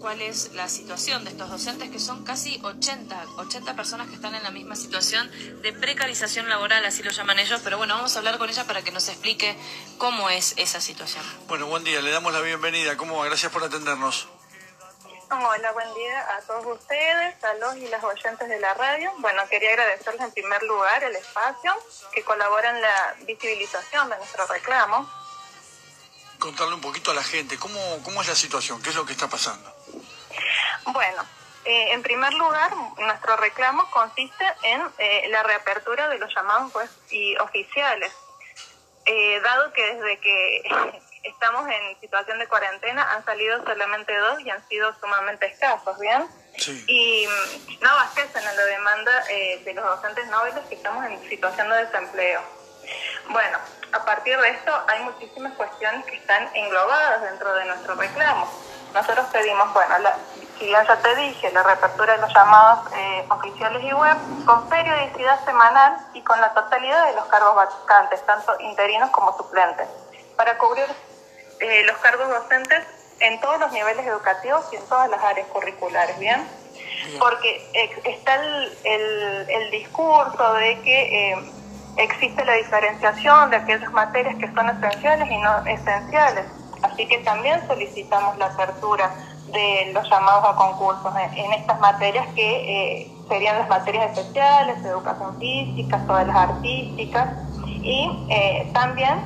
cuál es la situación de estos docentes, que son casi 80, 80 personas que están en la misma situación de precarización laboral, así lo llaman ellos, pero bueno, vamos a hablar con ella para que nos explique cómo es esa situación. Bueno, buen día, le damos la bienvenida. ¿Cómo va? Gracias por atendernos. Hola, buen día a todos ustedes, a los y las oyentes de la radio. Bueno, quería agradecerles en primer lugar el espacio que colabora en la visibilización de nuestro reclamo contarle un poquito a la gente cómo, cómo es la situación, qué es lo que está pasando. Bueno, eh, en primer lugar, nuestro reclamo consiste en eh, la reapertura de los llamados y oficiales, eh, dado que desde que estamos en situación de cuarentena han salido solamente dos y han sido sumamente escasos, ¿bien? Sí. Y mm, no abastecen a la demanda de los docentes nobles que estamos en situación de desempleo. Bueno, a partir de esto hay muchísimas cuestiones que están englobadas dentro de nuestro reclamo. Nosotros pedimos, bueno, la, si ya te dije, la reapertura de los llamados eh, oficiales y web con periodicidad semanal y con la totalidad de los cargos vacantes, tanto interinos como suplentes, para cubrir eh, los cargos docentes en todos los niveles educativos y en todas las áreas curriculares, ¿bien? Porque está el, el, el discurso de que... Eh, existe la diferenciación de aquellas materias que son esenciales y no esenciales. Así que también solicitamos la apertura de los llamados a concursos en, estas materias que eh, serían las materias especiales, educación física, todas las artísticas y eh, también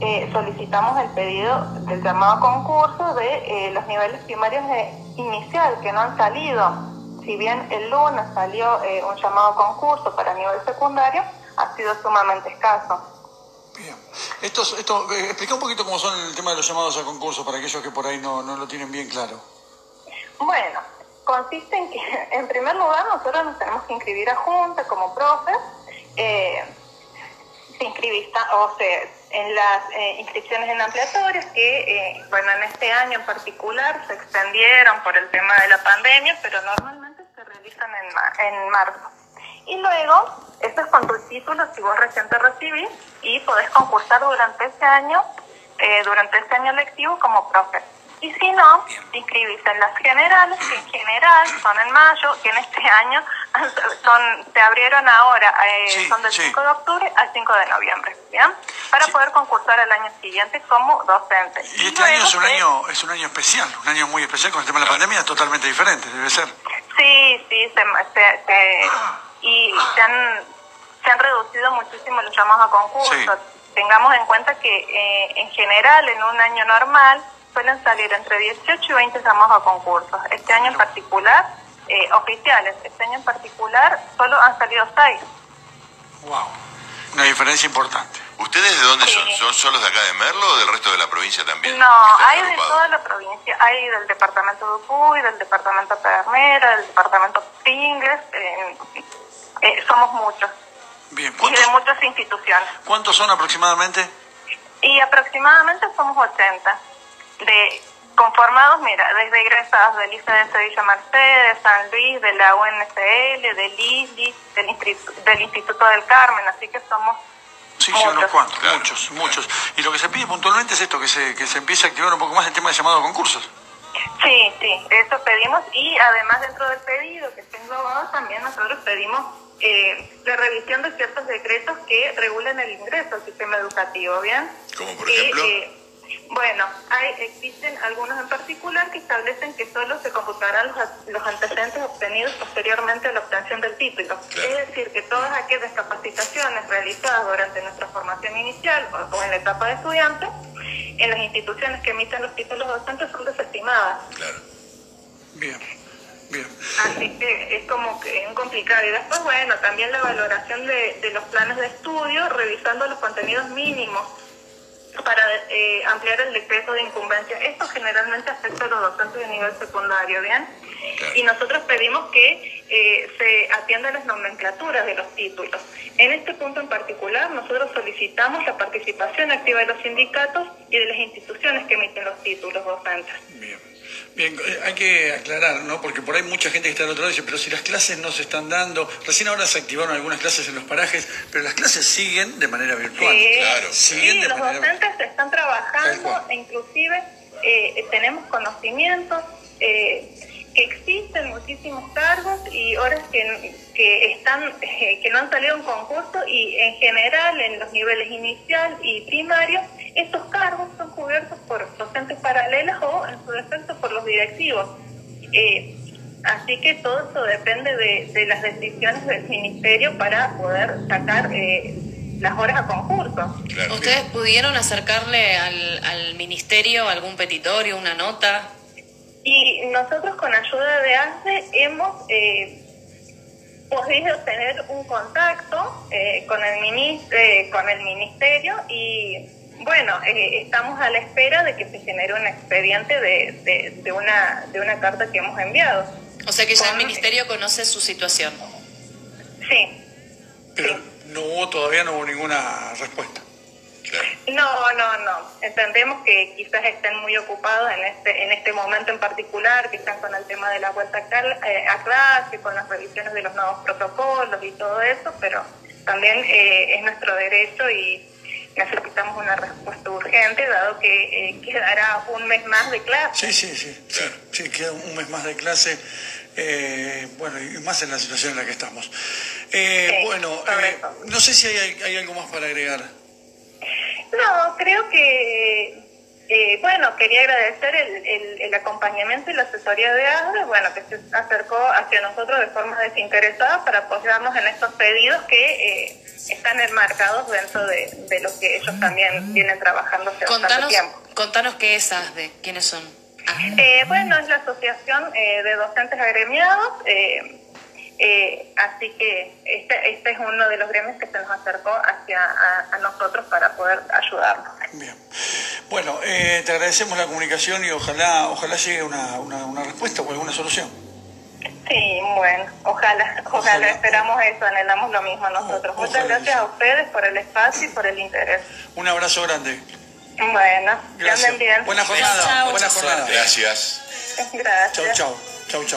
eh, solicitamos el pedido del llamado a concurso de los niveles primarios de inicial que no han salido. Si bien el lunes salió un llamado a concurso para nivel secundario, ha sido sumamente escaso. Bien. Esto, esto, eh, explica un poquito cómo son el tema de los llamados a concurso para aquellos que por ahí no, no lo tienen bien claro. Bueno, consiste en que, en primer lugar, nosotros nos tenemos que inscribir a Junta como profes. Eh, se inscribista, o sea, en las eh, inscripciones en ampliatorias que, eh, bueno, en este año en particular se extendieron por el tema de la pandemia, pero normalmente se realizan en, en marzo. Y luego, esto es con tus títulos si vos recién te recibís y podés concursar durante ese año, eh, durante este año lectivo como profe. Y si no, te inscribís en las generales, que en general son en mayo, que en este año son, se abrieron ahora, eh, son del 5 de octubre al 5 de noviembre, ¿bien? Para poder concursar el año siguiente como docente. Y este año es un año, es un año especial, un año muy especial con el tema de la pandemia, totalmente diferente, debe ser. Sí, sí, se, se y se han, se han reducido muchísimo los llamados a concursos. Tengamos en cuenta que eh, en general en un año normal suelen salir entre 18 y 20 llamados a concursos. Este año en particular, eh, oficiales, este año en particular solo han salido 6. Wow, una diferencia importante. ¿Ustedes de dónde son? ¿Son solos de acá de Merlo o del resto de la provincia también? No, hay de toda la provincia. Hay del departamento de Upuy, del departamento de Pedernera, del departamento Pringles. Eh, eh, somos muchos. Bien, y de muchas instituciones. ¿Cuántos son aproximadamente? Y aproximadamente somos 80. De conformados, mira, desde egresados del de Sevilla Mercedes, San Luis, de la UNSL, del ISLI, del, Instituto, del Instituto del Carmen, así que somos Sí, sí, unos cuantos, muchos, muchos. Y lo que se pide puntualmente es esto, que se, que se empiece a activar un poco más el tema de llamado a concursos. Sí, sí, eso pedimos y además dentro del pedido que está englobado también nosotros pedimos eh, la revisión de ciertos decretos que regulan el ingreso al sistema educativo, ¿bien? Como por ejemplo. Eh, bueno, hay, existen algunos en particular que establecen que solo se computarán los, los antecedentes obtenidos posteriormente a la obtención del título. Es decir, que todas aquellas capacitaciones realizadas durante nuestra formación inicial o, en la etapa de estudiante, en las instituciones que emiten los títulos docentes son desestimadas. Claro. Bien. Bien. Así que es como que es complicado. Y después, bueno, también la valoración de, de los planes de estudio, revisando los contenidos mínimos para eh, ampliar el decreto de incumbencia. Esto generalmente afecta a los docentes de nivel secundario, ¿bien? Y nosotros pedimos que eh, se atiendan las nomenclaturas de los títulos. En este punto en particular, nosotros solicitamos la participación activa de los sindicatos y de las instituciones que emiten los títulos docentes. Bien. Bien, eh, hay que aclarar, ¿no? Porque por ahí mucha gente que está al otro lado dice, pero si las clases no se están dando, recién ahora se activaron algunas clases en los parajes, pero las clases siguen de manera virtual. Sí, claro. sí los docentes están trabajando, e inclusive eh, tenemos conocimiento eh, que existen muchísimos cargos y horas que, que están eh, que no han salido en concurso y en general en los niveles inicial y primario estos cargos son cubiertos por docentes paralelas o en su defecto por los directivos. Eh, así que todo eso depende de, de, las decisiones del ministerio para poder sacar eh, las horas a concurso. Claro. ¿Ustedes pudieron acercarle al, al ministerio algún petitorio, una nota? Y nosotros con ayuda de ASE hemos eh, podido tener un contacto eh, con, el ministro, eh, con el ministerio y bueno, eh, estamos a la espera de que se genere un expediente de, de, de, una, de una carta que hemos enviado. O sea que ya con, el ministerio conoce su situación. Sí. Pero sí. no hubo, todavía no hubo ninguna respuesta. No, no, no. Entendemos que quizás estén muy ocupados en este en este momento en particular, que están con el tema de la vuelta a, eh, a clase, con las revisiones de los nuevos protocolos y todo eso, pero también eh, es nuestro derecho y necesitamos una respuesta urgente, dado que eh, quedará un mes más de clase. Sí, sí, sí, sí, sí queda un mes más de clase. Eh, bueno, y más en la situación en la que estamos. Eh, Sí, bueno, eh, no sé si hay, hay algo más para agregar. No, creo que, eh, bueno, quería agradecer el, el, el, acompañamiento y la asesoría de ASDE, bueno, que se acercó hacia nosotros de forma desinteresada para apoyarnos en estos pedidos que eh, están enmarcados dentro de, de, lo que ellos también vienen trabajando hace contanos, tiempo. Contanos qué es ASDE, quiénes son. Ah. Eh, bueno, es la Asociación eh, de Docentes Agremiados. Eh, eh, así que este, este es uno de los gremios que se nos acercó hacia a, a nosotros para poder ayudarnos. Bien. Bueno, eh, te agradecemos la comunicación y ojalá ojalá llegue una, una, una, respuesta o alguna solución. Sí, bueno, ojalá, ojalá, ojalá. esperamos eso, anhelamos lo mismo nosotros. Ojalá. Muchas gracias a ustedes por el espacio y por el interés. Un abrazo grande. Bueno, que anden bien. Buena jornada. Chao. Buena jornada. Gracias. Gracias. Chau, chau. Chau, chau.